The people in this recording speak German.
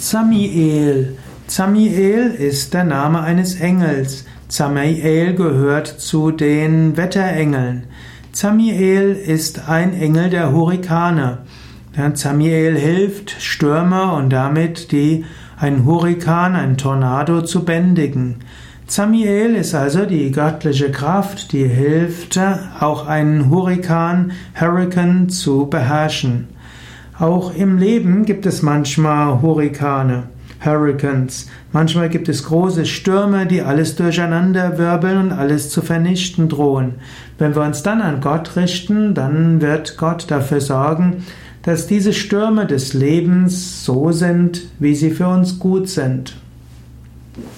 Zamiel. Zamiel ist der Name eines Engels. Zamiel gehört zu den Wetterengeln. Zamiel ist ein Engel der Hurrikane. Zamiel hilft, Stürme und damit die, einen Hurrikan, einen Tornado zu bändigen. Zamiel ist also die göttliche Kraft, die hilft, auch einen Hurrikan, Hurrikan zu beherrschen. Auch im Leben gibt es manchmal Hurrikane, Hurricanes. Manchmal gibt es große Stürme, die alles durcheinander wirbeln und alles zu vernichten drohen. Wenn wir uns dann an Gott richten, dann wird Gott dafür sorgen, dass diese Stürme des Lebens so sind, wie sie für uns gut sind.